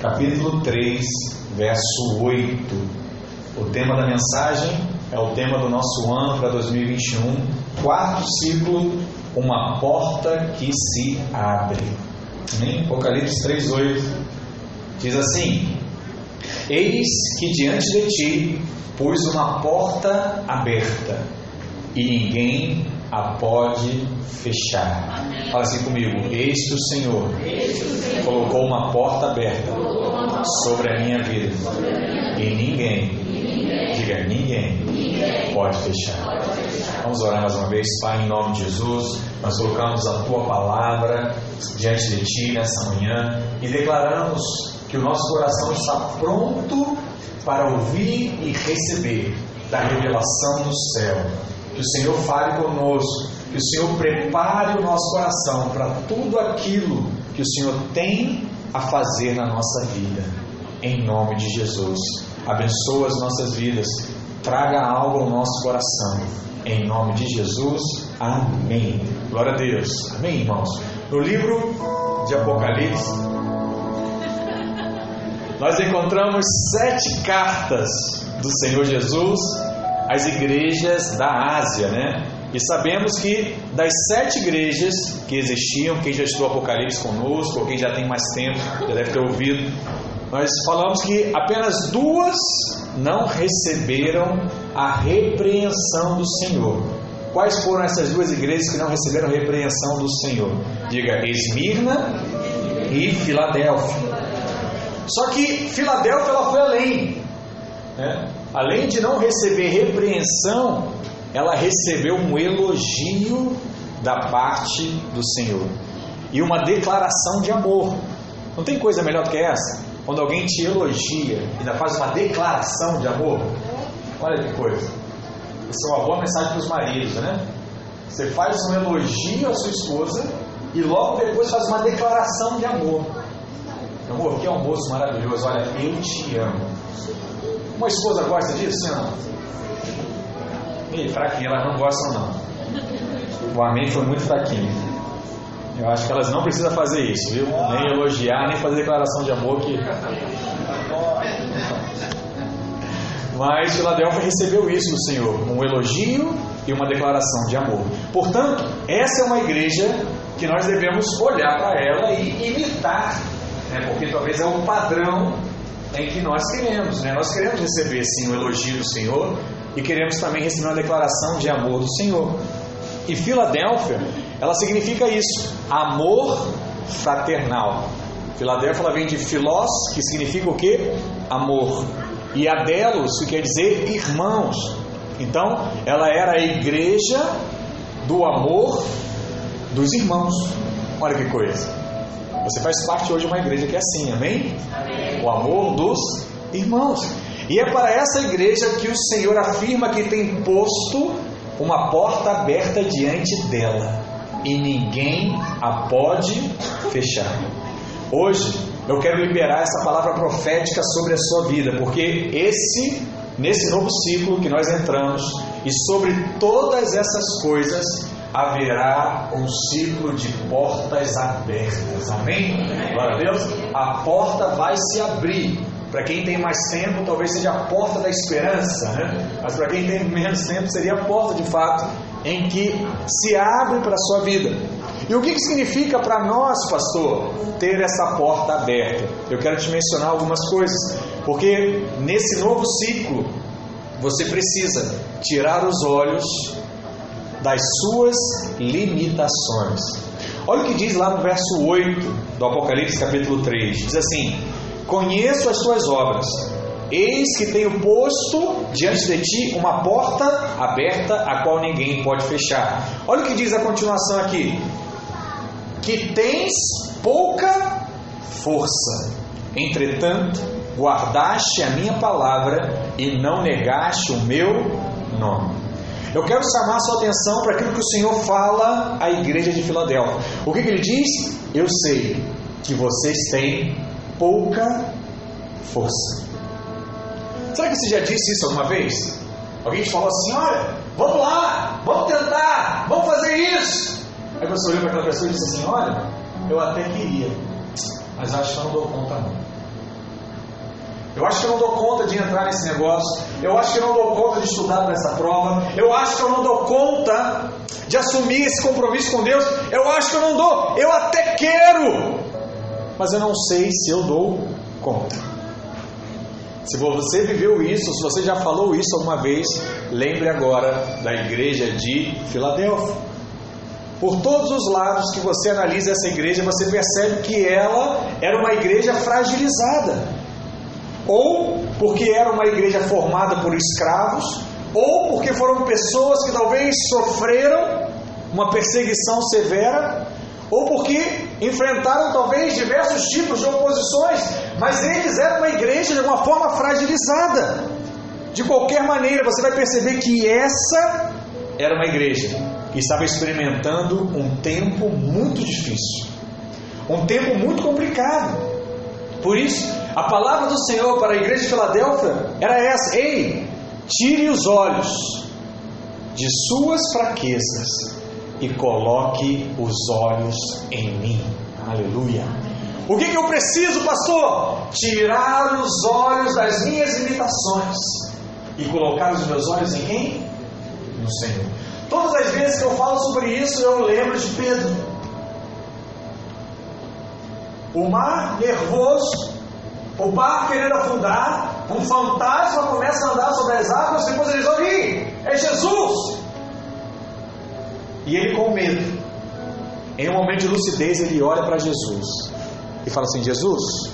capítulo 3, verso 8. O tema da mensagem é o tema do nosso ano para 2021, quarto ciclo, uma porta que se abre. Amém? Apocalipse 3, 8 diz assim: Eis que diante de ti pus uma porta aberta e ninguém a pode fechar. Amém. Fala assim comigo: Eis que o Senhor, Senhor colocou uma porta aberta sobre a minha vida e ninguém, ninguém diga ninguém, ninguém pode, fechar. pode fechar. Vamos orar mais uma vez, Pai, em nome de Jesus. Nós colocamos a tua palavra diante de ti nessa manhã e declaramos que o nosso coração está pronto para ouvir e receber da revelação do céu que o Senhor fale conosco, que o Senhor prepare o nosso coração para tudo aquilo que o Senhor tem a fazer na nossa vida. Em nome de Jesus. Abençoa as nossas vidas. Traga algo ao nosso coração. Em nome de Jesus. Amém. Glória a Deus. Amém, irmãos. No livro de Apocalipse, nós encontramos sete cartas do Senhor Jesus as igrejas da Ásia, né? E sabemos que das sete igrejas que existiam, quem já estudou Apocalipse conosco, ou quem já tem mais tempo, já deve ter ouvido, nós falamos que apenas duas não receberam a repreensão do Senhor. Quais foram essas duas igrejas que não receberam a repreensão do Senhor? Diga Esmirna e Filadélfia. Só que Filadélfia ela foi além. Né? Além de não receber repreensão, ela recebeu um elogio da parte do Senhor e uma declaração de amor. Não tem coisa melhor do que essa? Quando alguém te elogia e ainda faz uma declaração de amor. Olha que coisa. Isso é uma boa mensagem para os maridos, né? Você faz um elogio à sua esposa e logo depois faz uma declaração de amor. Amor, que almoço maravilhoso. Olha, eu te amo. Uma esposa gosta disso, sim não? Ih, fraquinha, elas não gostam não. O amém foi muito fraquinho. Eu acho que elas não precisam fazer isso, viu? Nem elogiar, nem fazer declaração de amor que. Mas Filadélfia recebeu isso do Senhor, um elogio e uma declaração de amor. Portanto, essa é uma igreja que nós devemos olhar para ela e imitar, né? porque talvez é o padrão em que nós queremos, né? Nós queremos receber sim o elogio do Senhor e queremos também receber uma declaração de amor do Senhor. E Filadélfia, ela significa isso, amor fraternal. Filadélfia ela vem de filós, que significa o que? Amor. E Adelos, que quer dizer irmãos. Então, ela era a igreja do amor dos irmãos. Olha que coisa. Você faz parte hoje de uma igreja que é assim, amém? amém? O amor dos irmãos. E é para essa igreja que o Senhor afirma que tem posto uma porta aberta diante dela e ninguém a pode fechar. Hoje eu quero liberar essa palavra profética sobre a sua vida, porque esse nesse novo ciclo que nós entramos e sobre todas essas coisas haverá um ciclo de portas abertas. Amém? Glória a Deus. A porta vai se abrir. Para quem tem mais tempo, talvez seja a porta da esperança, né? Mas para quem tem menos tempo, seria a porta de fato em que se abre para a sua vida. E o que, que significa para nós, pastor, ter essa porta aberta? Eu quero te mencionar algumas coisas, porque nesse novo ciclo você precisa tirar os olhos das suas limitações. Olha o que diz lá no verso 8 do Apocalipse, capítulo 3: diz assim: Conheço as tuas obras, eis que tenho posto diante de ti uma porta aberta, a qual ninguém pode fechar. Olha o que diz a continuação aqui: Que tens pouca força, entretanto, guardaste a minha palavra e não negaste o meu nome. Eu quero chamar a sua atenção para aquilo que o Senhor fala à igreja de Filadélfia. O que, que ele diz? Eu sei que vocês têm pouca força. Será que você já disse isso alguma vez? Alguém te falou assim: olha, vamos lá, vamos tentar, vamos fazer isso. Aí você olhou para aquela pessoa e disse assim: olha, eu até queria, mas acho que não dou conta não. Eu acho que eu não dou conta de entrar nesse negócio. Eu acho que eu não dou conta de estudar para essa prova. Eu acho que eu não dou conta de assumir esse compromisso com Deus. Eu acho que eu não dou. Eu até quero, mas eu não sei se eu dou conta. Se você viveu isso, se você já falou isso alguma vez, lembre agora da igreja de Filadélfia. Por todos os lados que você analisa essa igreja, você percebe que ela era uma igreja fragilizada ou porque era uma igreja formada por escravos, ou porque foram pessoas que talvez sofreram uma perseguição severa, ou porque enfrentaram talvez diversos tipos de oposições, mas eles eram uma igreja de uma forma fragilizada. De qualquer maneira, você vai perceber que essa era uma igreja que estava experimentando um tempo muito difícil, um tempo muito complicado. Por isso, a palavra do Senhor para a igreja de Filadélfia era essa: Ei, tire os olhos de suas fraquezas e coloque os olhos em mim. Aleluia. O que, que eu preciso, pastor? Tirar os olhos das minhas limitações e colocar os meus olhos em quem? No Senhor. Todas as vezes que eu falo sobre isso, eu lembro de Pedro. O mar nervoso, o barco querendo afundar, um fantasma começa a andar sobre as águas, depois eles olham, é Jesus! E ele com medo, em um momento de lucidez, ele olha para Jesus e fala assim: Jesus,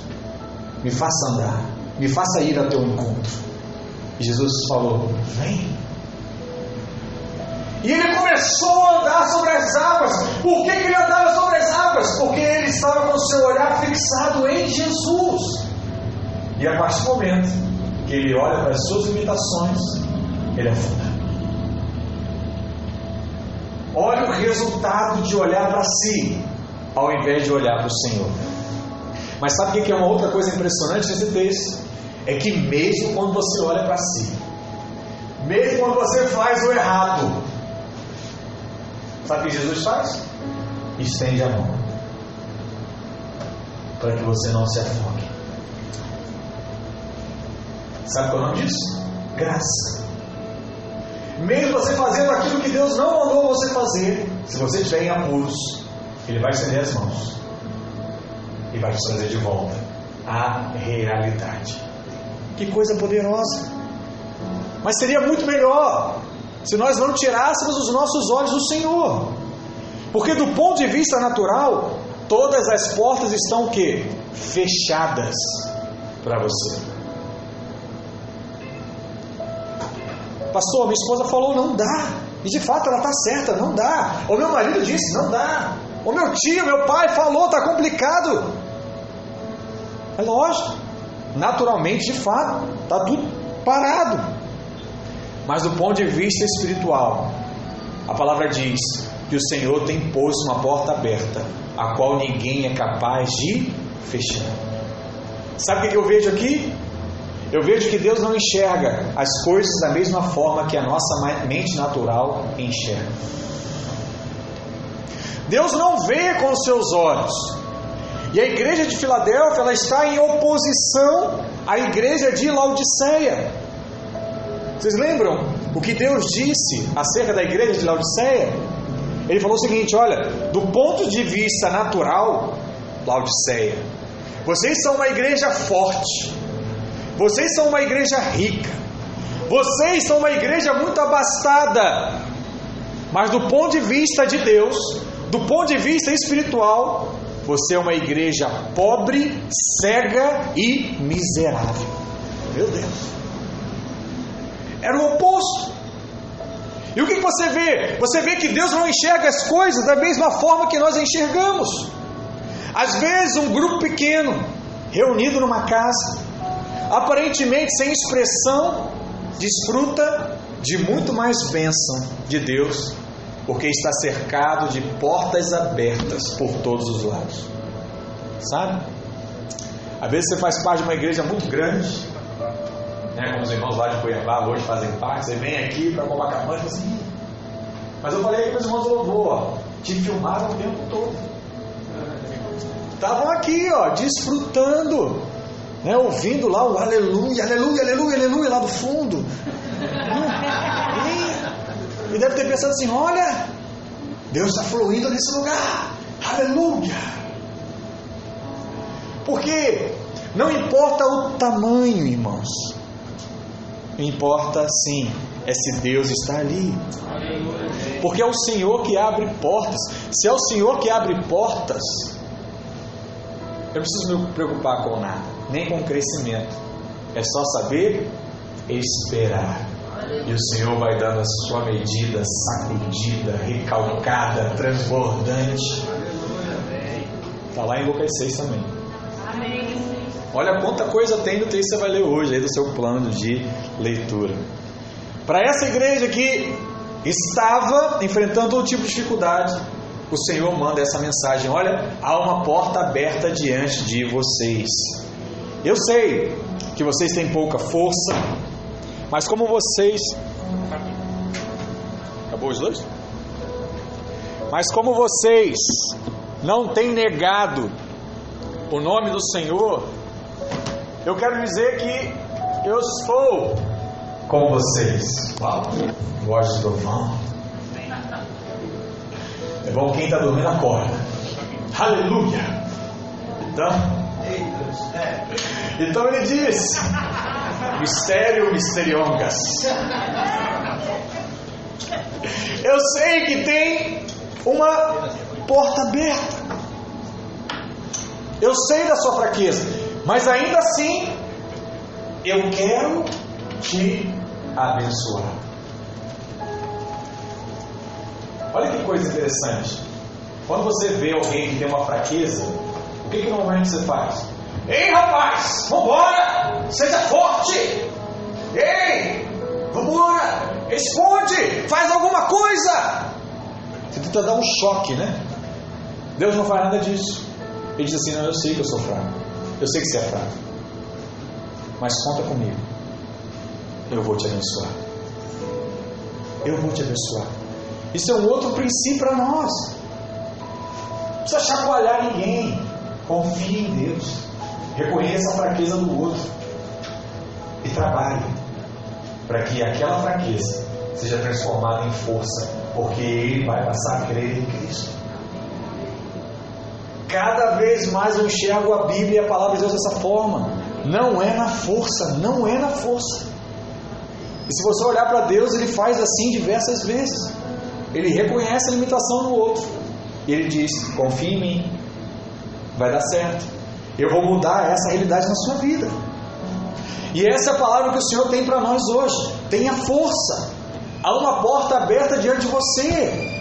me faça andar, me faça ir ao teu encontro. E Jesus falou: Vem. E ele começou a andar sobre as águas. Por que, que ele andava sobre as águas? Porque ele estava com o seu olhar fixado em Jesus. E a partir do momento que ele olha para as suas limitações, ele afunda. Olha o resultado de olhar para si, ao invés de olhar para o Senhor. Mas sabe o que é uma outra coisa impressionante nesse texto? É que mesmo quando você olha para si, mesmo quando você faz o errado, sabe o que Jesus faz? Estende a mão para que você não se afogue. Sabe qual é o nome disso? Graça. Mesmo você fazendo aquilo que Deus não mandou você fazer, se você estiver em apuros, Ele vai estender as mãos e vai te trazer de volta à realidade. Que coisa poderosa! Mas seria muito melhor se nós não tirássemos os nossos olhos do Senhor. Porque do ponto de vista natural, todas as portas estão o quê? Fechadas para você. Pastor, minha esposa falou, não dá. E de fato ela está certa, não dá. O meu marido disse, não dá. O meu tio, meu pai falou, está complicado. É lógico. Naturalmente, de fato, está tudo parado. Mas do ponto de vista espiritual, a palavra diz que o Senhor tem posto uma porta aberta, a qual ninguém é capaz de fechar. Sabe o que eu vejo aqui? Eu vejo que Deus não enxerga as coisas da mesma forma que a nossa mente natural enxerga. Deus não vê com os seus olhos. E a igreja de Filadélfia ela está em oposição à igreja de Laodiceia. Vocês lembram o que Deus disse acerca da igreja de Laodiceia? Ele falou o seguinte: olha, do ponto de vista natural, Laodiceia, vocês são uma igreja forte, vocês são uma igreja rica. Vocês são uma igreja muito abastada. Mas do ponto de vista de Deus, do ponto de vista espiritual, você é uma igreja pobre, cega e miserável. Meu Deus. Era o oposto. E o que você vê? Você vê que Deus não enxerga as coisas da mesma forma que nós enxergamos. Às vezes, um grupo pequeno, reunido numa casa, aparentemente sem expressão, desfruta de muito mais bênção de Deus, porque está cercado de portas abertas por todos os lados. Sabe? Às vezes você faz parte de uma igreja muito grande, né, como os irmãos lá de Cuiabá hoje fazem parte, você vem aqui para Copacabana e assim, mas eu falei para os irmãos do louvor, te filmaram o tempo todo. Estavam aqui, ó, desfrutando né, ouvindo lá o aleluia, aleluia, aleluia, aleluia lá do fundo. E, e deve ter pensado assim: olha, Deus está fluindo nesse lugar, aleluia. Porque não importa o tamanho, irmãos, importa sim é se Deus está ali. Porque é o Senhor que abre portas. Se é o Senhor que abre portas, eu não preciso me preocupar com nada, nem com crescimento. É só saber esperar. E o Senhor vai dando a sua medida sacudida, recalcada, transbordante. Está lá em Lucas 6 também. Olha quanta coisa tem no texto que você vai ler hoje, aí do seu plano de leitura. Para essa igreja que estava enfrentando todo tipo de dificuldade, o Senhor manda essa mensagem: olha, há uma porta aberta diante de vocês. Eu sei que vocês têm pouca força, mas como vocês. Acabou os dois? Mas como vocês não têm negado o nome do Senhor, eu quero dizer que eu estou com vocês. Uau, voz do trovão. É bom quem está dormindo acorda. Aleluia. Então, então ele diz: Mistério misteriongas. Eu sei que tem uma porta aberta. Eu sei da sua fraqueza, mas ainda assim eu quero te abençoar. Olha que coisa interessante. Quando você vê alguém que tem uma fraqueza, o que, que normalmente você faz? Ei, rapaz, vambora! Seja forte! Ei, vambora! Esconde! Faz alguma coisa! Você tenta dar um choque, né? Deus não faz nada disso. Ele diz assim: Não, eu sei que eu sou fraco. Eu sei que você é fraco. Mas conta comigo eu vou te abençoar. Eu vou te abençoar. Isso é um outro princípio para nós. Não precisa chacoalhar ninguém. Confie em Deus. Reconheça a fraqueza do outro. E trabalhe para que aquela fraqueza seja transformada em força, porque ele vai passar a crer em Cristo. Cada vez mais eu enxergo a Bíblia e a palavra de Deus dessa forma. Não é na força, não é na força. E se você olhar para Deus, ele faz assim diversas vezes. Ele reconhece a limitação do outro. E ele diz: confie em mim, vai dar certo. Eu vou mudar essa realidade na sua vida. E essa é a palavra que o Senhor tem para nós hoje. Tenha força. Há uma porta aberta diante de você.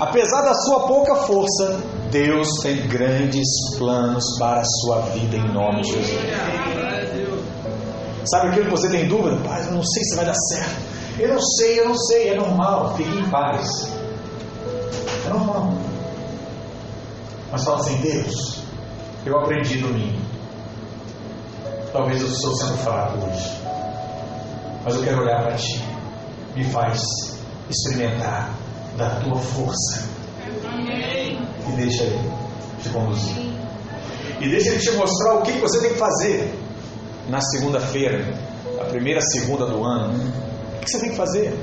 Apesar da sua pouca força, Deus tem grandes planos para a sua vida em nome de Jesus. Sabe aquilo que você tem dúvida? Pai, eu não sei se vai dar certo. Eu não sei, eu não sei. É normal, fique em paz. É normal. Mas fala assim, Deus, eu aprendi domingo. Talvez eu estou sendo fraco hoje. Mas eu quero olhar para Ti. Me faz experimentar da Tua força. E deixa Ele te conduzir. E deixa Ele te mostrar o que você tem que fazer na segunda-feira, a primeira segunda do ano, o que você tem que fazer?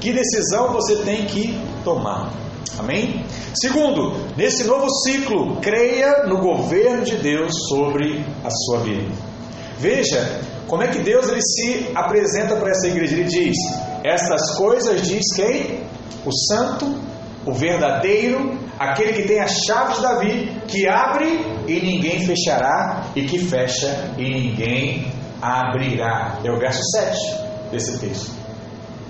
Que decisão você tem que tomar? Amém? Segundo, nesse novo ciclo, creia no governo de Deus sobre a sua vida. Veja como é que Deus ele se apresenta para essa igreja. Ele diz: Estas coisas diz quem? O santo, o verdadeiro, aquele que tem as chaves de Davi, que abre e ninguém fechará, e que fecha e ninguém abrirá. É o verso 7 desse texto.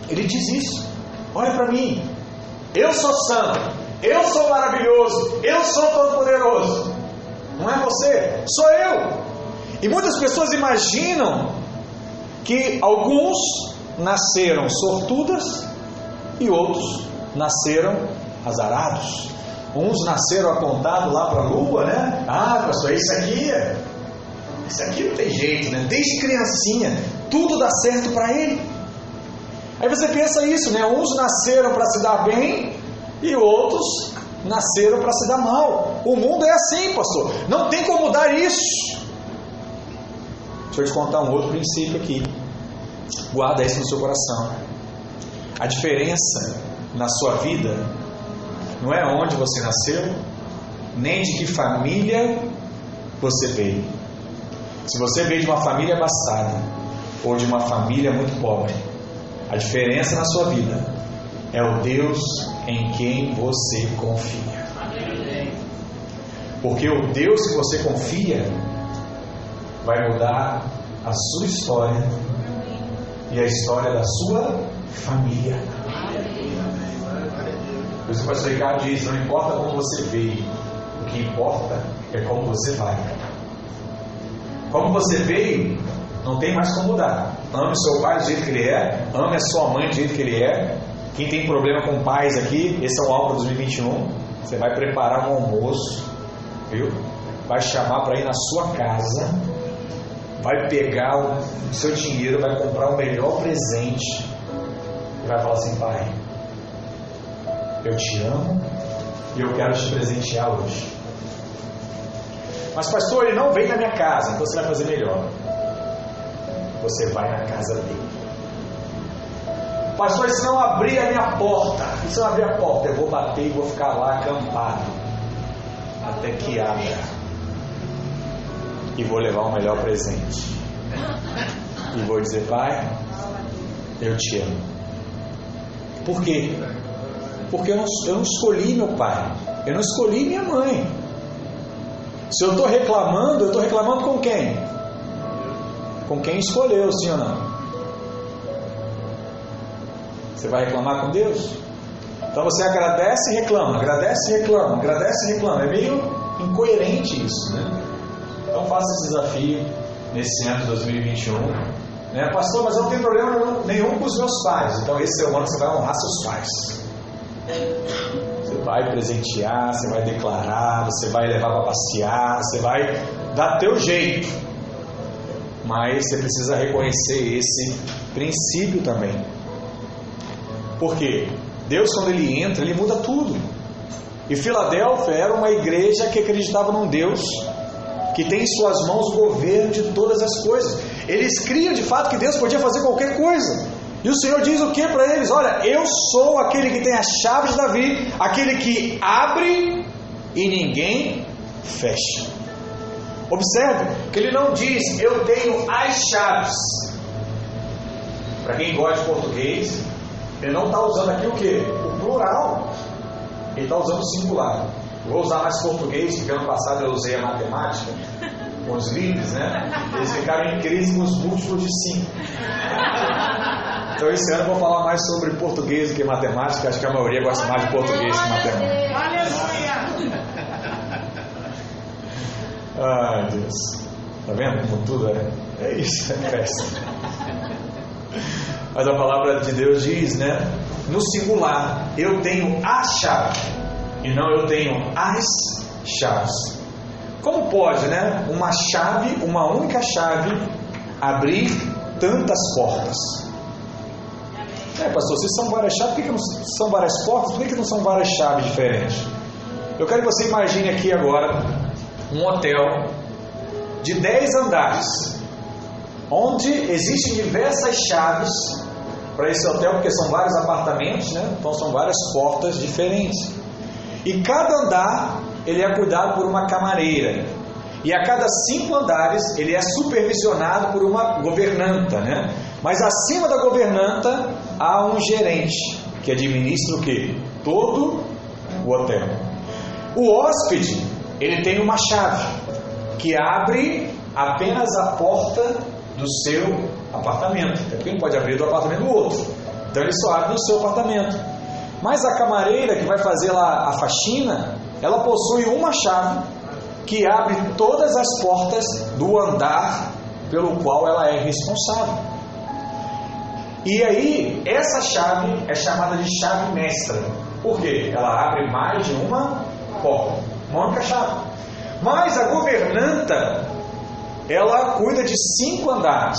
Ele diz isso. Olha para mim. Eu sou santo. Eu sou maravilhoso. Eu sou todo-poderoso. Não é você, sou eu. E muitas pessoas imaginam que alguns nasceram sortudas e outros nasceram azarados. Uns nasceram apontados lá para a lua, né? Ah, pastor, isso aqui, isso aqui não tem jeito, né? Desde criancinha, tudo dá certo para ele. Aí você pensa isso, né? Uns nasceram para se dar bem e outros nasceram para se dar mal. O mundo é assim, pastor. Não tem como mudar isso. Deixa eu te contar um outro princípio aqui. Guarda isso no seu coração. A diferença na sua vida não é onde você nasceu, nem de que família você veio. Se você veio de uma família abastada ou de uma família muito pobre, a diferença na sua vida é o Deus em quem você confia. Porque o Deus que você confia vai mudar a sua história e a história da sua família. Por isso o pastor Ricardo diz: não importa como você veio, o que importa é como você vai. Como você veio, não tem mais como mudar. Ame seu pai do jeito que ele é, ame a sua mãe do jeito que ele é. Quem tem problema com pais aqui, esse é o álbum 2021. Você vai preparar um almoço, viu? Vai chamar para ir na sua casa, vai pegar o seu dinheiro, vai comprar o melhor presente e vai falar assim: Pai, eu te amo e eu quero te presentear hoje. Mas, pastor, ele não vem na minha casa, então você vai fazer melhor. Você vai na casa dele. Pastor, se não abrir a minha porta, se não abrir a porta, eu vou bater e vou ficar lá acampado até que abra. E vou levar o melhor presente. E vou dizer, Pai, eu te amo. Por quê? Porque eu não, eu não escolhi meu pai, eu não escolhi minha mãe. Se eu estou reclamando, eu estou reclamando com quem? Com quem escolheu, sim ou não? Você vai reclamar com Deus? Então você agradece e reclama, agradece e reclama, agradece e reclama. É meio incoerente isso, né? Então faça esse desafio nesse ano de 2021. Né? Pastor, mas eu não tenho problema nenhum com os meus pais. Então esse é o ano que você vai honrar seus pais. Você vai presentear, você vai declarar, você vai levar para passear, você vai dar teu jeito. Mas você precisa reconhecer esse princípio também. Porque Deus, quando Ele entra, Ele muda tudo. E Filadélfia era uma igreja que acreditava num Deus que tem em suas mãos o governo de todas as coisas. Eles criam de fato que Deus podia fazer qualquer coisa. E o Senhor diz o que para eles? Olha, eu sou aquele que tem as chaves de Davi, aquele que abre e ninguém fecha. Observe que ele não diz eu tenho as chaves. Para quem gosta de português, ele não está usando aqui o que? O plural. Ele está usando o singular. Vou usar mais português, porque ano passado eu usei a matemática com os livros, né? Eles ficaram em crise com os múltiplos de 5. Então esse ano eu vou falar mais sobre português do que matemática. Acho que a maioria gosta mais de português que matemática. Ai Deus. Tá vendo como tudo é? É isso, é festa. Mas a palavra de Deus diz, né? No singular, eu tenho a chave e não eu tenho as chaves. Como pode, né? Uma chave, uma única chave, abrir tantas portas? É, pastor, se são várias chaves, por que, não são várias portas? Por que, que não são várias chaves diferentes? Eu quero que você imagine aqui agora um hotel de 10 andares, onde existem diversas chaves para esse hotel, porque são vários apartamentos, né? então são várias portas diferentes. E cada andar ele é cuidado por uma camareira. E a cada cinco andares ele é supervisionado por uma governanta, né? Mas acima da governanta há um gerente que administra o que? Todo o hotel. O hóspede ele tem uma chave que abre apenas a porta do seu apartamento. É porque não pode abrir do apartamento do outro. Então ele só abre no seu apartamento. Mas a camareira que vai fazer lá a faxina, ela possui uma chave que abre todas as portas do andar pelo qual ela é responsável. E aí, essa chave é chamada de chave mestra. Por quê? Ela abre mais de uma porta, uma única chave. Mas a governanta, ela cuida de cinco andares.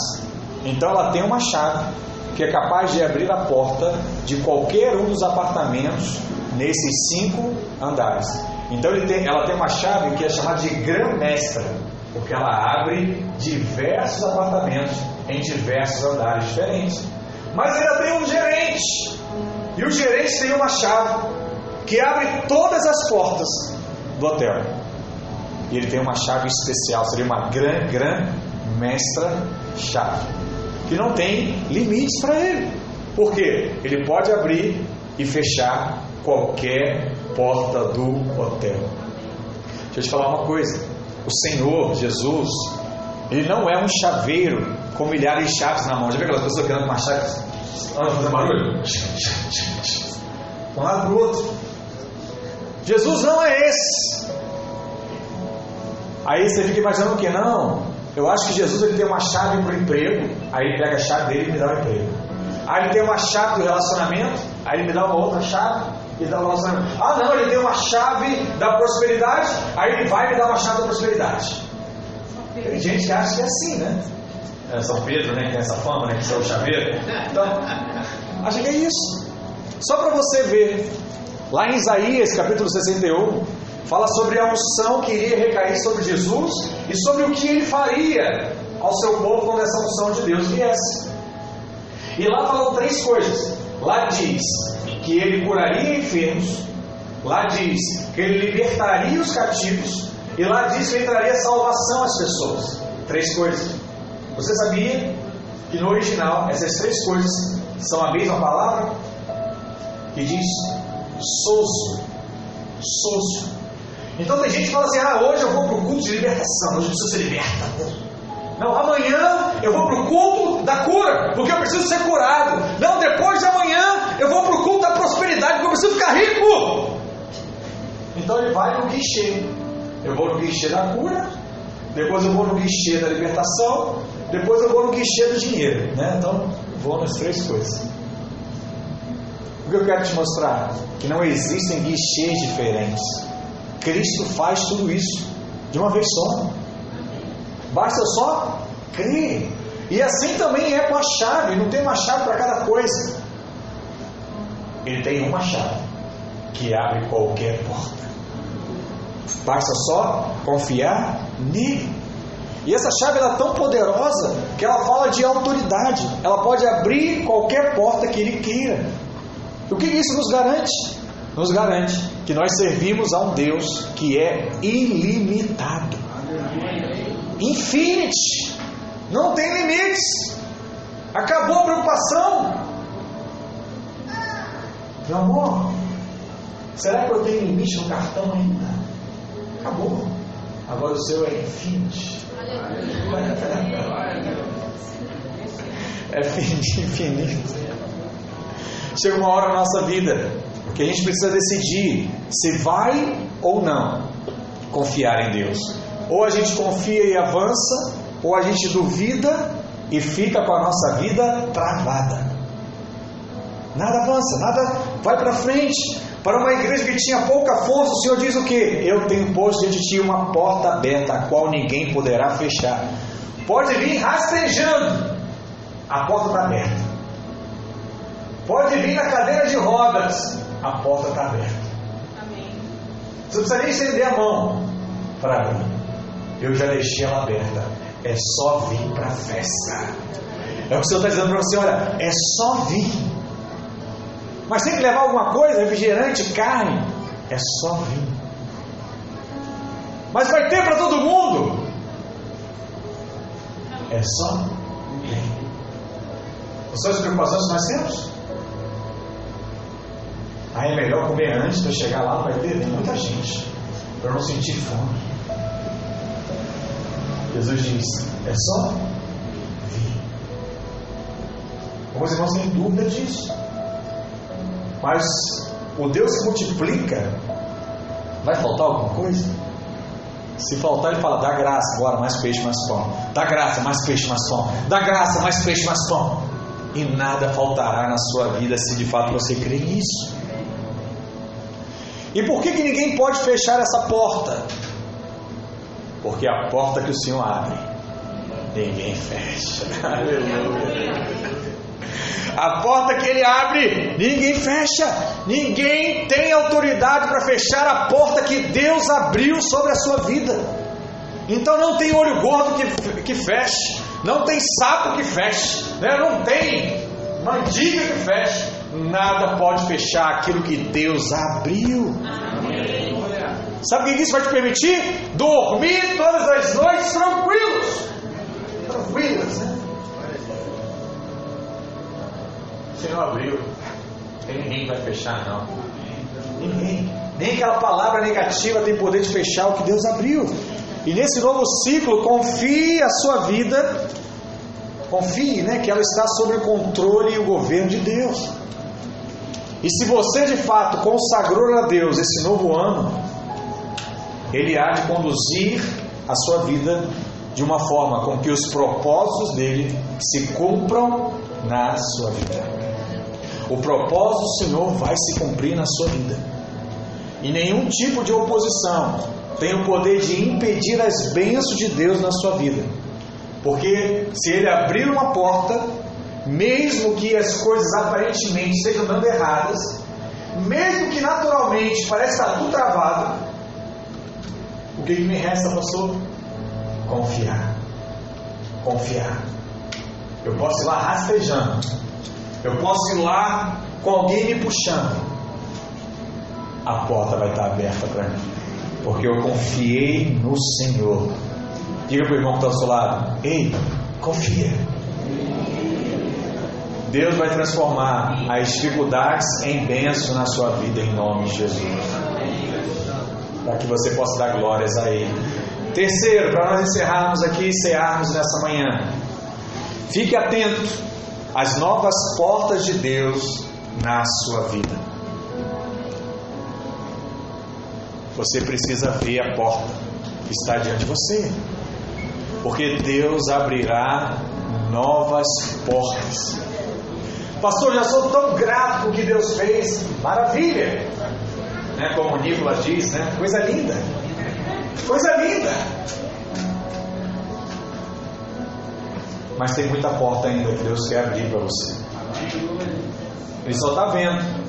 Então ela tem uma chave que é capaz de abrir a porta de qualquer um dos apartamentos nesses cinco andares. Então tem, ela tem uma chave que é chamada de grã-mestra. Porque ela abre diversos apartamentos em diversos andares diferentes. Mas ainda tem um gerente. E o gerente tem uma chave que abre todas as portas do hotel. E ele tem uma chave especial, seria uma gran, gran mestra chave. Que não tem limites para ele. Por quê? Ele pode abrir e fechar qualquer porta do hotel. Deixa eu te falar uma coisa. O Senhor Jesus, Ele não é um chaveiro com milhares de chaves na mão. Já viu aquelas pessoas que andam com uma chave? Andam fazendo barulho? De um lado para o outro. Jesus não é esse. Aí você fica imaginando que? Não. Eu acho que Jesus ele tem uma chave para o emprego. Aí ele pega a chave dele e me dá o emprego. Aí ele tem uma chave do relacionamento. Aí ele me dá uma outra chave e dá o relacionamento. Ah, não, ele tem uma chave da prosperidade. Aí ele vai me dá uma chave da prosperidade. Tem gente que acha que é assim, né? É São Pedro, né? Que tem essa fama, né? Que é o chaveiro. Então, acha que é isso. Só para você ver. Lá em Isaías, capítulo 61, fala sobre a unção que iria recair sobre Jesus e sobre o que ele faria ao seu povo quando essa unção de Deus viesse. E lá falam três coisas. Lá diz que ele curaria enfermos, lá diz que ele libertaria os cativos, e lá diz que ele traria salvação às pessoas. Três coisas. Você sabia que no original essas três coisas são a mesma palavra? Que diz soso. Soso. Então tem gente que fala assim: ah, hoje eu vou para o culto de libertação, hoje eu preciso ser liberta. Não, amanhã eu vou para o culto da cura, porque eu preciso ser curado. Não, depois de amanhã eu vou para o culto da prosperidade, porque eu preciso ficar rico. Então ele vai no guichê. Eu vou no guichê da cura, depois eu vou no guichê da libertação, depois eu vou no guichê do dinheiro. Né? Então, vou nas três coisas. O que eu quero te mostrar? Que não existem guichês diferentes. Cristo faz tudo isso de uma vez só. Basta só crer. E assim também é com a chave, não tem uma chave para cada coisa. Ele tem uma chave que abre qualquer porta. Basta só confiar nele. E essa chave é tão poderosa que ela fala de autoridade. Ela pode abrir qualquer porta que ele queira. O que isso nos garante? Nos garante que nós servimos a um Deus que é ilimitado. Infinity. Não tem limites. Acabou a preocupação. Meu amor, será que eu tenho limite no cartão ainda? Acabou. Agora o seu é infinito. É infinito. Chega uma hora na nossa vida que a gente precisa decidir se vai ou não confiar em Deus. Ou a gente confia e avança, ou a gente duvida e fica com a nossa vida travada. Nada avança, nada vai para frente. Para uma igreja que tinha pouca força, o Senhor diz o que? Eu tenho posto diante de ti uma porta aberta, a qual ninguém poderá fechar. Pode vir rastejando, a porta está aberta. Pode vir na cadeira de rodas, a porta está aberta. Amém. Você não precisa nem estender a mão para abrir. Eu já deixei ela aberta. É só vir para a festa. É o que o Senhor está dizendo para você: olha, é só vir. Mas tem que levar alguma coisa, refrigerante, carne. É só vir. Mas vai ter para todo mundo. É só vir. São as preocupações que nós temos? Aí é melhor comer antes para chegar lá, vai ter muita gente. Para não sentir fome. Jesus diz: é só vir. Alguns irmãos têm dúvida disso. Mas o Deus que multiplica, vai faltar alguma coisa? Se faltar, ele fala: dá graça, agora mais peixe, mais pão. Dá graça, mais peixe, mais pão. Dá graça, mais peixe, mais pão. E nada faltará na sua vida se de fato você crer nisso. E por que, que ninguém pode fechar essa porta? Porque a porta que o Senhor abre, ninguém fecha. Aleluia. A porta que ele abre, ninguém fecha. Ninguém tem autoridade para fechar a porta que Deus abriu sobre a sua vida. Então não tem olho gordo que, que feche, não tem sapo que feche, né? não tem mandiga que feche, nada pode fechar aquilo que Deus abriu. Sabe o que isso vai te permitir? Dormir todas as noites tranquilos. Tranquilas, né? Senhor abriu. Ninguém vai fechar, não. Ninguém. Nem aquela palavra negativa tem poder de fechar o que Deus abriu. E nesse novo ciclo, confie a sua vida, confie né, que ela está sob o controle e o governo de Deus. E se você de fato consagrou a Deus esse novo ano, Ele há de conduzir a sua vida de uma forma com que os propósitos dele se cumpram na sua vida. O propósito do Senhor vai se cumprir na sua vida. E nenhum tipo de oposição tem o poder de impedir as bênçãos de Deus na sua vida. Porque se ele abrir uma porta, mesmo que as coisas aparentemente estejam dando erradas, mesmo que naturalmente pareça estar tudo travado, o que, que me resta, pastor? Confiar. Confiar. Eu posso ir lá rastejando. Eu posso ir lá com alguém me puxando. A porta vai estar aberta para mim. Porque eu confiei no Senhor. Diga para o irmão que está ao seu lado: Ei, confia. Deus vai transformar as dificuldades em bênção na sua vida, em nome de Jesus. Para que você possa dar glórias a Ele. Terceiro, para nós encerrarmos aqui e cearmos nessa manhã. Fique atento às novas portas de Deus na sua vida. Você precisa ver a porta que está diante de você. Porque Deus abrirá novas portas. Pastor, já sou tão grato que Deus fez. Maravilha! Né? Como o Nicolas diz, né? Coisa linda. Coisa linda. Mas tem muita porta ainda que Deus quer abrir para você. Ele só está vendo.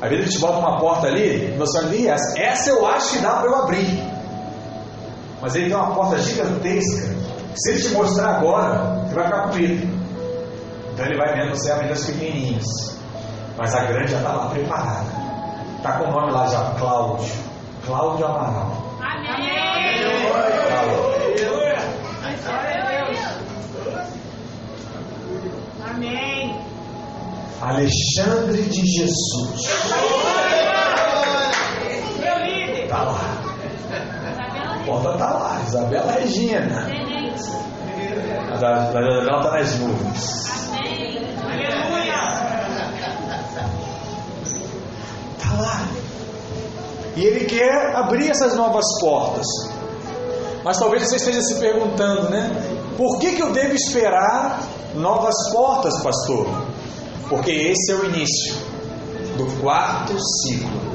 Às vezes ele te bota uma porta ali, e você olha, essa, essa eu acho que dá para eu abrir. Mas ele tem uma porta gigantesca. Se ele te mostrar agora, você vai ficar com medo. Então ele vai vendo você abrir as pequenininhas. Mas a grande já está lá preparada. Está com o nome lá já, Cláudio. Cláudio Amaral. Amém. Amém. Alexandre de Jesus. Está lá. A porta está lá. Isabela Regina. A Isabela está nas nuvens. Está lá. E Ele quer abrir essas novas portas. Mas talvez você esteja se perguntando, né? Por que, que eu devo esperar novas portas, pastor? Porque esse é o início do quarto ciclo.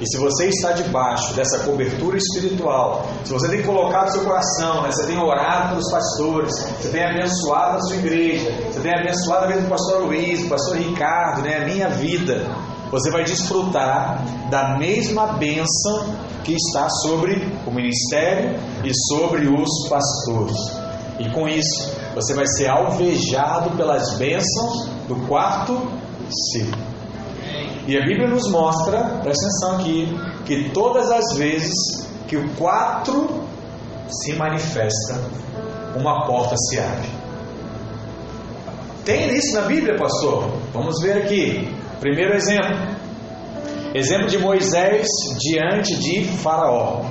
E se você está debaixo dessa cobertura espiritual, se você tem colocado seu coração, né, você tem orado pelos pastores, você tem abençoado a sua igreja, você tem abençoado a vida do pastor Luiz, do pastor Ricardo, né, a minha vida, você vai desfrutar da mesma bênção que está sobre o ministério e sobre os pastores. E com isso, você vai ser alvejado pelas bênçãos do quarto ciclo. E a Bíblia nos mostra, presta atenção aqui, que todas as vezes que o 4 se manifesta, uma porta se abre. Tem isso na Bíblia, pastor? Vamos ver aqui. Primeiro exemplo. Exemplo de Moisés diante de Faraó.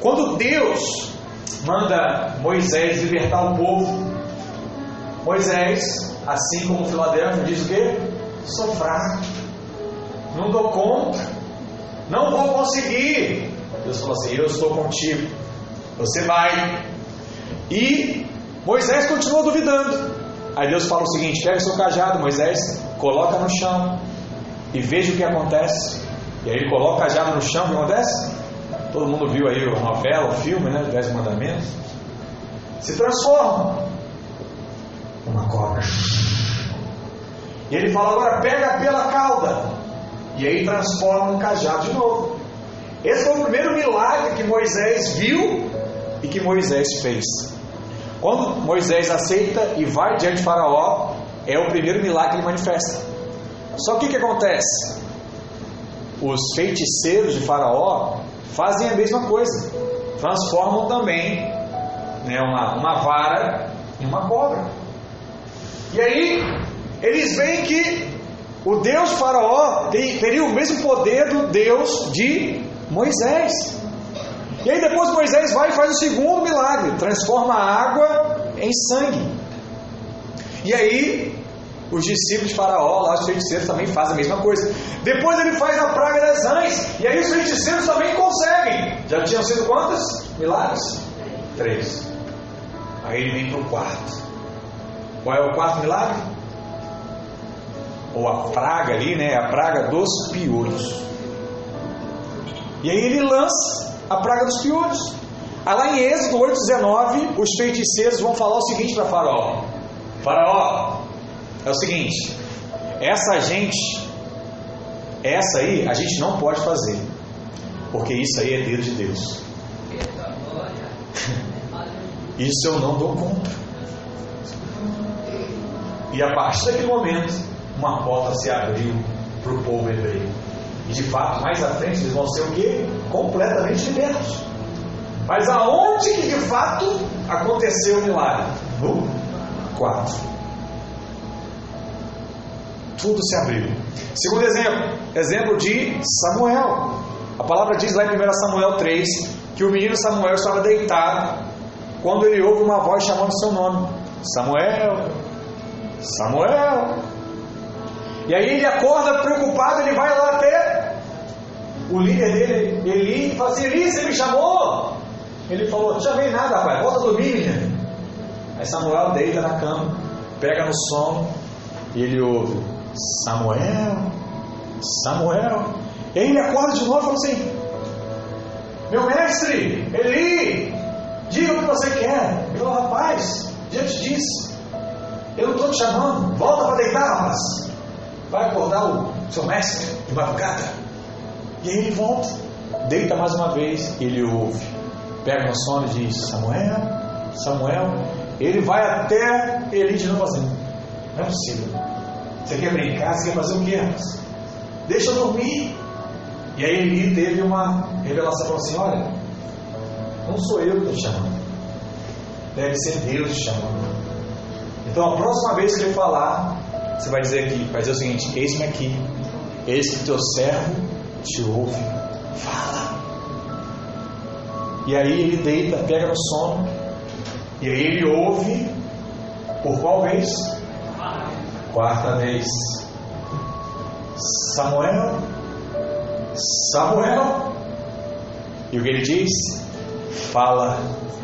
Quando Deus manda Moisés libertar o povo, Moisés, assim como Filadélfia, diz o quê? Sou fraco não dou conta, não vou conseguir. Deus falou assim: Eu estou contigo, você vai. E Moisés continua duvidando. Aí Deus fala o seguinte: Pega o seu cajado, Moisés, coloca no chão e veja o que acontece. E aí ele coloca o cajado no chão, o que acontece? Todo mundo viu aí a novela, o filme, né? Dez Mandamentos. Se transforma uma cobra. E ele fala agora: pega pela cauda. E aí transforma um cajado de novo. Esse foi o primeiro milagre que Moisés viu e que Moisés fez. Quando Moisés aceita e vai diante de Faraó, é o primeiro milagre que ele manifesta. Só que o que acontece? Os feiticeiros de Faraó fazem a mesma coisa, transformam também né, uma, uma vara em uma cobra. E aí, eles veem que o Deus de Faraó teria o mesmo poder do Deus de Moisés. E aí depois Moisés vai e faz o segundo milagre, transforma a água em sangue. E aí os discípulos de Faraó, lá os feiticeiros, também fazem a mesma coisa. Depois ele faz a praga das rãs, e aí os feiticeiros também conseguem. Já tinham sido quantos milagres? Três. Aí ele vem para o quarto. Qual é o quarto milagre? Ou a praga ali, né? A praga dos piolhos. E aí ele lança a praga dos piolhos. Aí lá em Êxodo 8,19, os feiticeiros vão falar o seguinte para Faraó: Faraó, é o seguinte, essa gente, essa aí, a gente não pode fazer, porque isso aí é dedo de Deus. Isso eu não dou conta. E a partir daquele momento, uma porta se abriu para o povo hebreu. E de fato, mais à frente, eles vão ser o quê? Completamente libertos. Mas aonde que de fato aconteceu o milagre? No quarto. Tudo se abriu. Segundo exemplo, exemplo de Samuel. A palavra diz lá em 1 Samuel 3 que o menino Samuel estava deitado quando ele ouve uma voz chamando seu nome: Samuel, Samuel. E aí ele acorda preocupado, ele vai lá até o líder dele, Eli, e fala assim: Eli, você me chamou? Ele falou: Não chamei nada, rapaz, volta a dormir, menino. Aí Samuel deita na cama, pega no sono, e ele ouve: Samuel, Samuel. E aí ele acorda de novo e fala assim: Meu mestre, Eli, diga o que você quer. Ele falou: Rapaz, diante disso, eu não estou te chamando, volta para deitar, rapaz. Vai acordar o seu mestre de madrugada. E aí ele volta, deita mais uma vez, ele ouve, pega no sono e diz: Samuel, Samuel. Ele vai até Eli de novo assim: Não é possível. Você quer brincar? Você quer fazer o quê, rapaz? Deixa eu dormir. E aí Eli teve uma revelação: falou assim: Olha, não sou eu que estou te chamando, deve ser Deus te chamando. Então a próxima vez que ele falar, você vai dizer aqui, vai dizer o seguinte: Eis-me aqui, eis que teu servo te ouve, fala. E aí ele deita, pega no sono, e aí ele ouve, por qual vez? Quarta vez. Samuel, Samuel. E o que ele diz? Fala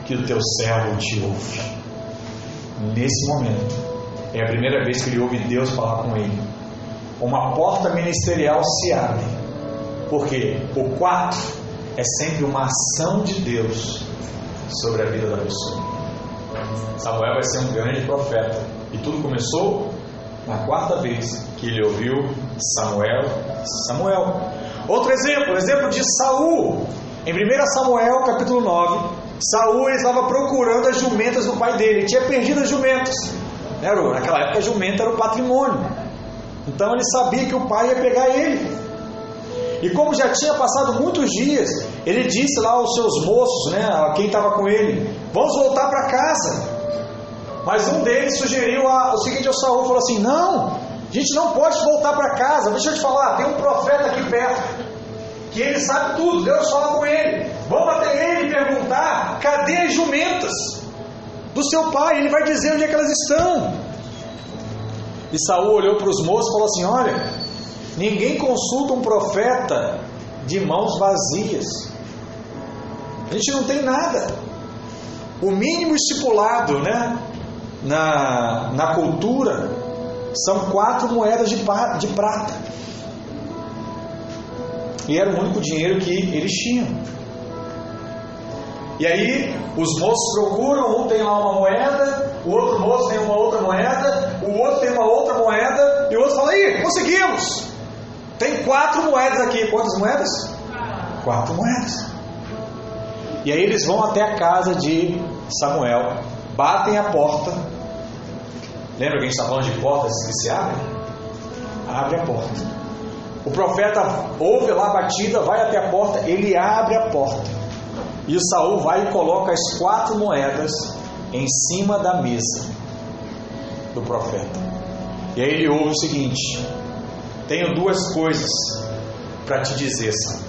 que o teu servo te ouve. Nesse momento, é a primeira vez que ele ouve Deus falar com ele. Uma porta ministerial se abre. Porque o quarto é sempre uma ação de Deus sobre a vida da pessoa. Samuel vai ser um grande profeta. E tudo começou na quarta vez que ele ouviu Samuel, Samuel. Outro exemplo, exemplo de Saul. Em 1 Samuel, capítulo 9, Saul estava procurando as jumentas do pai dele. Ele tinha perdido as jumentas. Naquela época, a jumenta era o patrimônio. Então ele sabia que o pai ia pegar ele. E como já tinha passado muitos dias, ele disse lá aos seus moços, né, a quem estava com ele, vamos voltar para casa. Mas um deles sugeriu a, o seguinte ao Saul, falou assim, não, a gente não pode voltar para casa, deixa eu te falar, tem um profeta aqui perto, que ele sabe tudo, Deus fala com ele. Vamos até ele perguntar, cadê as jumentas do seu pai? Ele vai dizer onde é que elas estão. E Saul olhou para os moços e falou assim: Olha, ninguém consulta um profeta de mãos vazias. A gente não tem nada. O mínimo estipulado né, na, na cultura são quatro moedas de, de prata. E era o único dinheiro que eles tinham. E aí os moços procuram, um tem lá uma moeda, o outro moço tem uma outra moeda, o outro tem uma outra moeda, e o outro fala, aí, conseguimos! Tem quatro moedas aqui. Quantas moedas? Quatro moedas. E aí eles vão até a casa de Samuel, batem a porta. Lembra que a gente está falando de portas que se abrem? Abre a porta. O profeta ouve lá a batida, vai até a porta, ele abre a porta. E o Saul vai e coloca as quatro moedas em cima da mesa do profeta. E aí ele ouve o seguinte: Tenho duas coisas para te dizer, Saul.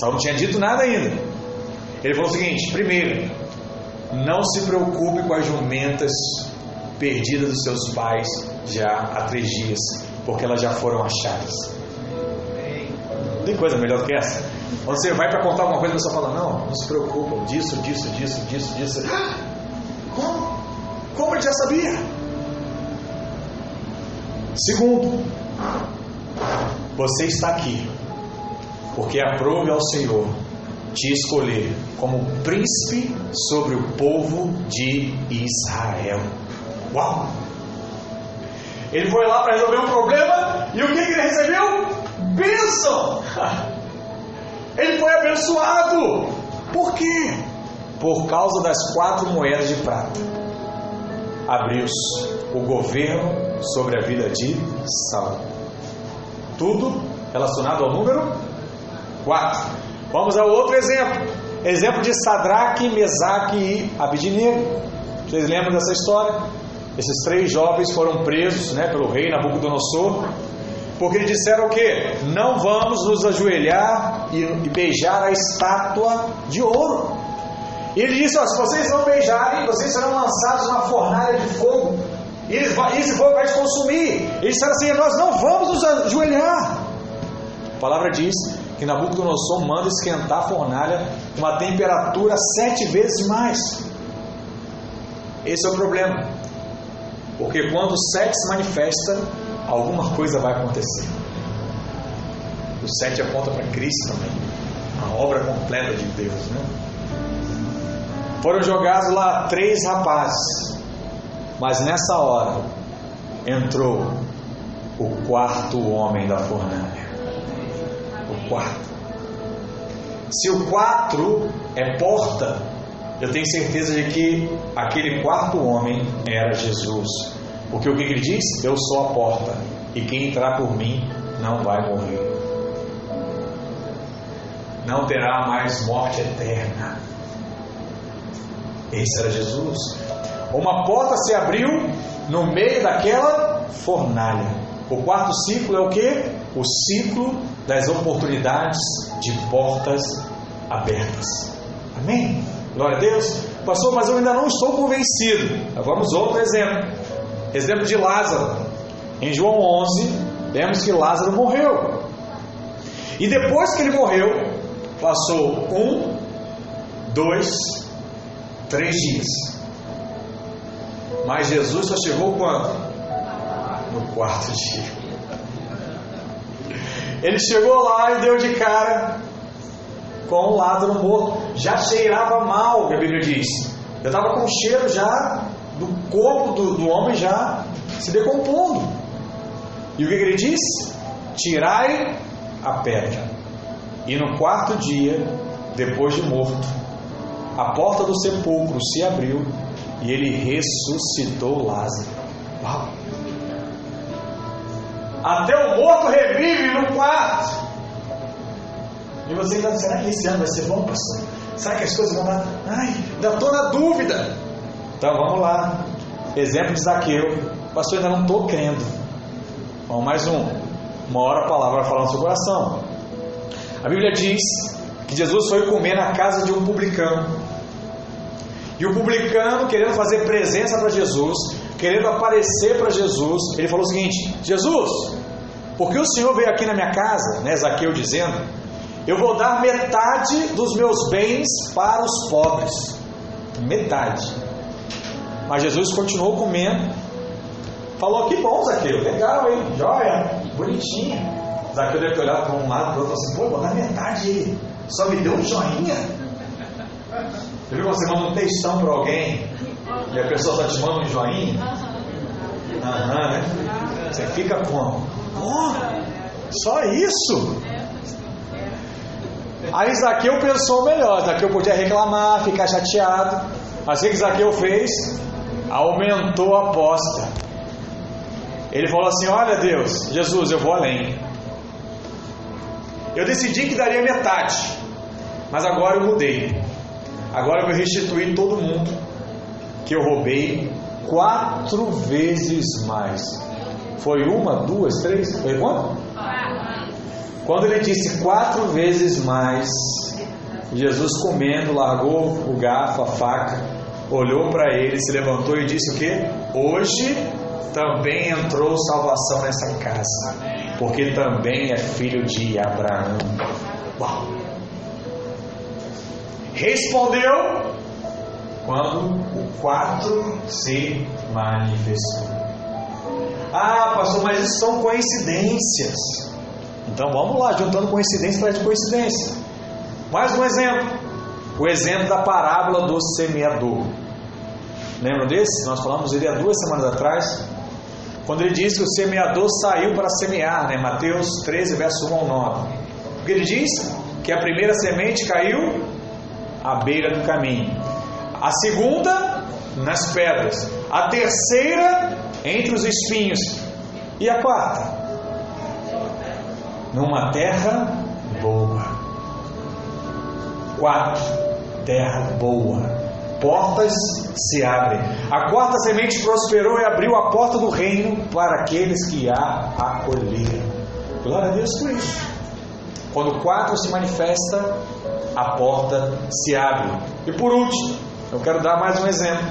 Saul não tinha dito nada ainda. Ele falou o seguinte: primeiro, não se preocupe com as jumentas perdidas dos seus pais já há três dias, porque elas já foram achadas. Tem coisa melhor do que essa? Você vai para contar alguma coisa, a pessoa fala: Não, não se preocupa, disso, disso, disso, disso, disso. Como? Como ele já sabia? Segundo, você está aqui porque aprove ao Senhor te escolher como príncipe sobre o povo de Israel. Uau! Ele foi lá para resolver um problema e o que, que ele recebeu? Bênção! Ele foi abençoado. Por quê? Por causa das quatro moedas de prata. Abriu-se o governo sobre a vida de Saul. Tudo relacionado ao número 4. Vamos ao outro exemplo. Exemplo de Sadraque, Mesaque e Abidinego. Vocês lembram dessa história? Esses três jovens foram presos né, pelo rei Nabucodonosor, porque disseram o quê? Não vamos nos ajoelhar e, beijar a estátua de ouro. E ele disse: ó, se vocês não beijarem, vocês serão lançados na fornalha de fogo. E esse fogo vai te consumir. Eles disseram assim: nós não vamos nos ajoelhar. A palavra diz que Nabucodonosor manda esquentar a fornalha com uma temperatura sete vezes mais. Esse é o problema. Porque quando o sete se manifesta, alguma coisa vai acontecer. O sete aponta para Cristo também. A obra completa de Deus. Né? Foram jogados lá três rapazes. Mas nessa hora entrou o quarto homem da fornalha o quarto. Se o quatro é porta, eu tenho certeza de que aquele quarto homem era Jesus. Porque o que ele diz? Eu sou a porta, e quem entrar por mim não vai morrer. Não terá mais morte eterna. Esse era Jesus. Uma porta se abriu no meio daquela fornalha. O quarto ciclo é o que? O ciclo das oportunidades de portas abertas. Amém? Glória a Deus. Pastor, mas eu ainda não estou convencido. Vamos outro exemplo. Exemplo de Lázaro. Em João 11, vemos que Lázaro morreu. E depois que ele morreu, passou um, dois, três dias. Mas Jesus só chegou quando? No quarto dia. Ele chegou lá e deu de cara com o Lázaro morto. Já cheirava mal, a Bíblia diz. Já estava com cheiro já do corpo do, do homem já se decompondo. E o que, que ele diz? Tirai a pedra. E no quarto dia, depois de morto, a porta do sepulcro se abriu e ele ressuscitou Lázaro. Uau! Até o morto revive no quarto. E você ainda, será que esse ano vai ser bom, pastor? Será que as coisas vão dar? Ai, ainda estou na dúvida. Então vamos lá. Exemplo de Zaqueu. Pastor, ainda não estou crendo. Vamos mais um. Uma hora a palavra vai falar no seu coração. A Bíblia diz que Jesus foi comer na casa de um publicano. E o publicano, querendo fazer presença para Jesus, querendo aparecer para Jesus, ele falou o seguinte: Jesus, porque o Senhor veio aqui na minha casa, né, Zaqueu dizendo, eu vou dar metade dos meus bens para os pobres. Metade. Mas Jesus continuou comendo. Falou: Que bom, Zaqueu, legal, hein? Joia, bonitinho. Zaqueu deve ter olhado para um lado para o outro e assim: Pô, dar metade aí. Só me deu um joinha. Você viu quando você manda um textão para alguém e a pessoa só te manda um joinha? Aham, né? Você fica como? Oh, só isso? Aí Zaqueu pensou melhor. Zaqueu podia reclamar, ficar chateado. Mas o que Zaqueu fez? Aumentou a aposta. Ele falou assim: Olha Deus, Jesus, eu vou além. Eu decidi que daria metade, mas agora eu mudei. Agora eu vou restituir todo mundo que eu roubei quatro vezes mais. Foi uma, duas, três? Foi quanto? Quando ele disse quatro vezes mais, Jesus comendo, largou o garfo, a faca, olhou para ele, se levantou e disse o que? Hoje também entrou salvação nessa casa, porque também é filho de Abraão. Uau. Respondeu quando o quatro se manifestou. Ah, pastor, mas isso são coincidências. Então vamos lá, juntando coincidência atrás de coincidência. Mais um exemplo. O exemplo da parábola do semeador. Lembram desse? Nós falamos ele há duas semanas atrás. Quando ele diz que o semeador saiu para semear, né? Mateus 13, verso 1 ao 9. O que ele diz? Que a primeira semente caiu à beira do caminho. A segunda, nas pedras. A terceira, entre os espinhos. E a quarta? Numa terra boa. Quatro, terra boa. Portas se abrem. A quarta semente prosperou e abriu a porta do reino para aqueles que a acolheram. Glória a Deus por isso. Quando o quatro se manifesta, a porta se abre. E por último, eu quero dar mais um exemplo,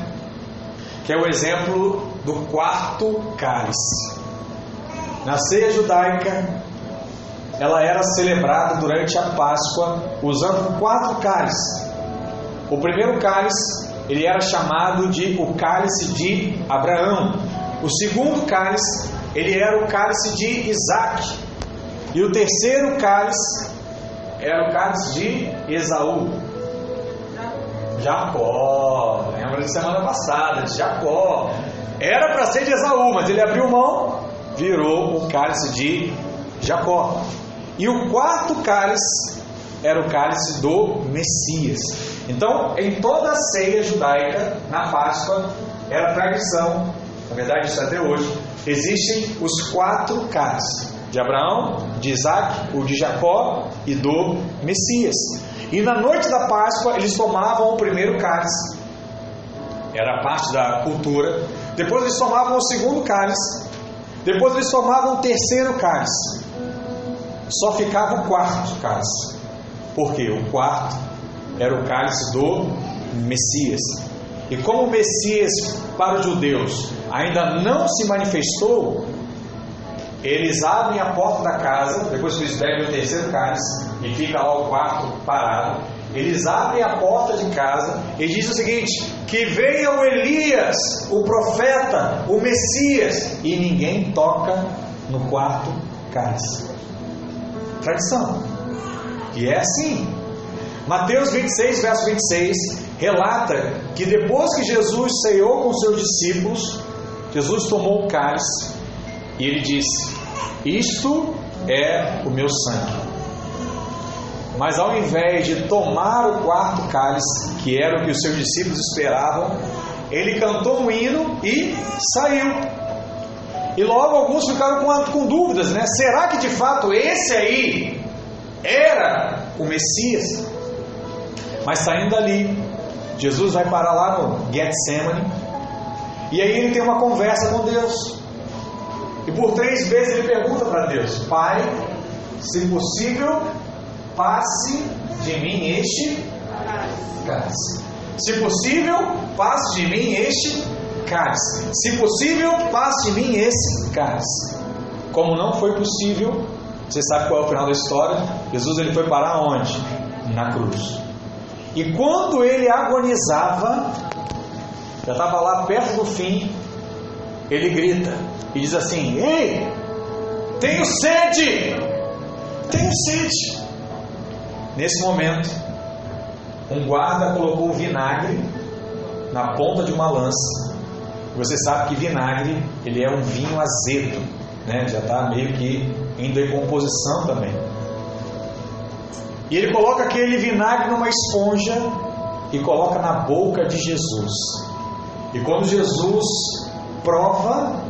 que é o exemplo do quarto cálice. Na ceia judaica, ela era celebrada durante a Páscoa usando quatro cálices. O primeiro cálice, ele era chamado de o cálice de Abraão. O segundo cálice, ele era o cálice de Isaac. E o terceiro cálice era o cálice de Esaú. Jacó, lembra de semana passada, de Jacó. Era para ser de Esaú, mas ele abriu mão, virou o cálice de Jacó. E o quarto cálice era o cálice do Messias. Então, em toda a ceia judaica, na Páscoa, era tradição, na verdade isso é até hoje, existem os quatro cálices: de Abraão, de Isaac, o de Jacó e do Messias. E na noite da Páscoa eles tomavam o primeiro cálice, era parte da cultura. Depois eles tomavam o segundo cálice. Depois eles tomavam o terceiro cálice. Só ficava o quarto cálice. Porque o quarto era o cálice do Messias. E como o Messias para os judeus ainda não se manifestou, eles abrem a porta da casa, depois que eles bebem o terceiro cálice, e fica lá o quarto parado. Eles abrem a porta de casa e diz o seguinte: que venha o Elias, o profeta, o Messias, e ninguém toca no quarto cálice. Tradição. E é assim. Mateus 26, verso 26, relata que depois que Jesus ceou com seus discípulos, Jesus tomou o cálice e ele disse: Isto é o meu sangue. Mas ao invés de tomar o quarto cálice, que era o que os seus discípulos esperavam, ele cantou um hino e saiu. E logo alguns ficaram com dúvidas, né? Será que de fato esse aí era o Messias? Mas saindo dali, Jesus vai parar lá no Getsemane, e aí ele tem uma conversa com Deus. E por três vezes ele pergunta para Deus: Pai, se possível, passe de mim este cálice. Se possível, passe de mim este cálice. Se possível, passe de mim esse cálice. Como não foi possível, você sabe qual é o final da história? Jesus ele foi parar onde? Na cruz. E quando ele agonizava, já estava lá perto do fim, ele grita e diz assim: Ei, tenho sede! Tenho sede! Nesse momento, um guarda colocou vinagre na ponta de uma lança. Você sabe que vinagre ele é um vinho azedo, né? já está meio que em decomposição também. E ele coloca aquele vinagre numa esponja e coloca na boca de Jesus. E quando Jesus prova,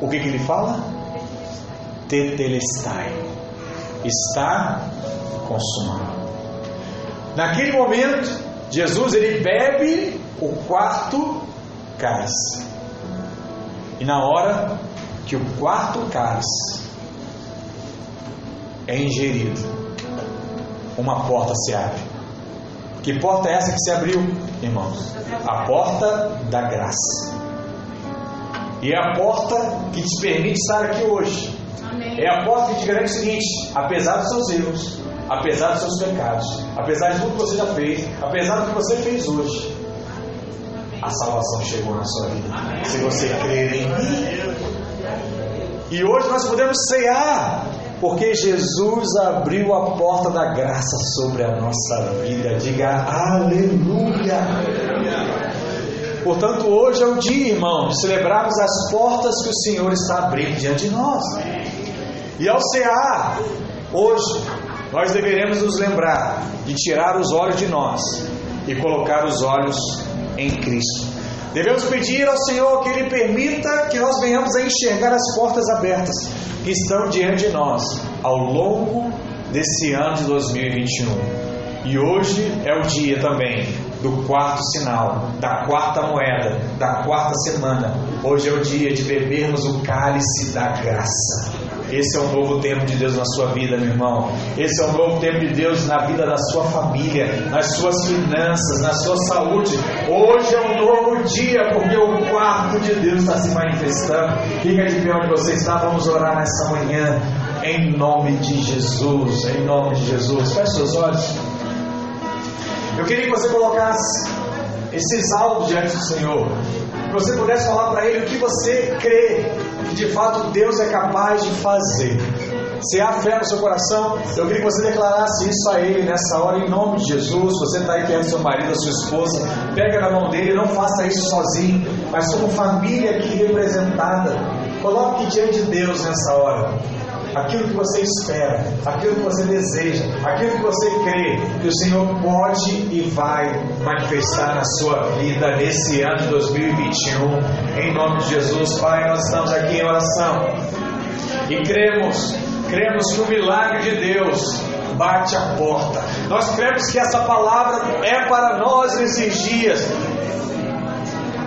o que, que ele fala? Tetelestai. Está consumado. Naquele momento, Jesus ele bebe o quarto cálice. E na hora que o quarto cálice é ingerido, uma porta se abre. Que porta é essa que se abriu, irmãos? A porta da graça. E é a porta que te permite estar aqui hoje. É a porta que te garante o seguinte: apesar dos seus erros, apesar dos seus pecados, apesar de tudo que você já fez, apesar do que você fez hoje, a salvação chegou na sua vida. Se você crer em mim. E hoje nós podemos cear, porque Jesus abriu a porta da graça sobre a nossa vida. Diga aleluia. Portanto, hoje é o dia, irmão, de celebrarmos as portas que o Senhor está abrindo diante de nós. E ao cear, hoje, nós deveremos nos lembrar de tirar os olhos de nós e colocar os olhos em Cristo. Devemos pedir ao Senhor que Ele permita que nós venhamos a enxergar as portas abertas que estão diante de nós ao longo desse ano de 2021. E hoje é o dia também do quarto sinal, da quarta moeda, da quarta semana. Hoje é o dia de bebermos o cálice da graça. Esse é o novo tempo de Deus na sua vida, meu irmão. Esse é o novo tempo de Deus na vida da sua família, nas suas finanças, na sua saúde. Hoje é um novo dia, porque o quarto de Deus está se manifestando. Fica de pé onde você está, vamos orar nessa manhã. Em nome de Jesus, em nome de Jesus. Feche seus olhos. Eu queria que você colocasse esses alvos diante do Senhor. Que você pudesse falar para Ele o que você crê que de fato Deus é capaz de fazer. Se há fé no seu coração, eu queria que você declarasse isso a Ele nessa hora, em nome de Jesus. Você está aí perto do seu marido, sua esposa, pega na mão dele, não faça isso sozinho, mas como família aqui representada. Coloque diante de Deus nessa hora aquilo que você espera, aquilo que você deseja, aquilo que você crê que o Senhor pode e vai manifestar na sua vida nesse ano de 2021. Em nome de Jesus, Pai, nós estamos aqui em oração e cremos, cremos que o milagre de Deus bate a porta. Nós cremos que essa palavra é para nós nesses dias.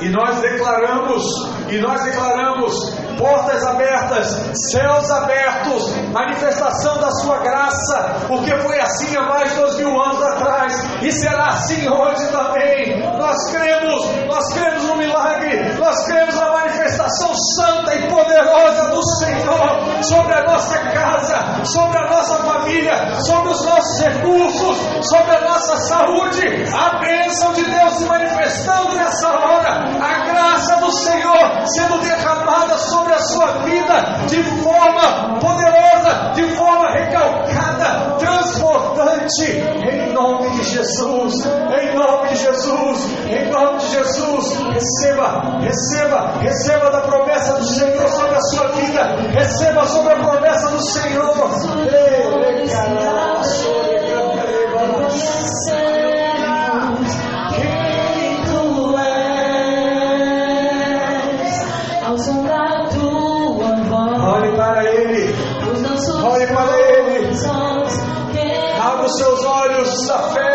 E nós declaramos, e nós declaramos portas abertas, céus abertos, manifestação da sua graça, porque foi assim há mais de dois mil anos atrás e será assim hoje também. Nós cremos, nós cremos no milagre, nós cremos na manifestação santa e poderosa do Senhor sobre a nossa casa, sobre a nossa família, sobre os nossos recursos, sobre a nossa saúde. A bênção de Deus se manifestando nessa hora, a graça do Senhor sendo derramada sobre sobre a sua vida de forma poderosa, de forma recalcada, transbordante, em nome de Jesus, em nome de Jesus, em nome de Jesus. Receba, receba, receba da promessa do Senhor sobre a sua vida, receba sobre a promessa do Senhor. Ei, Olhe seus olhos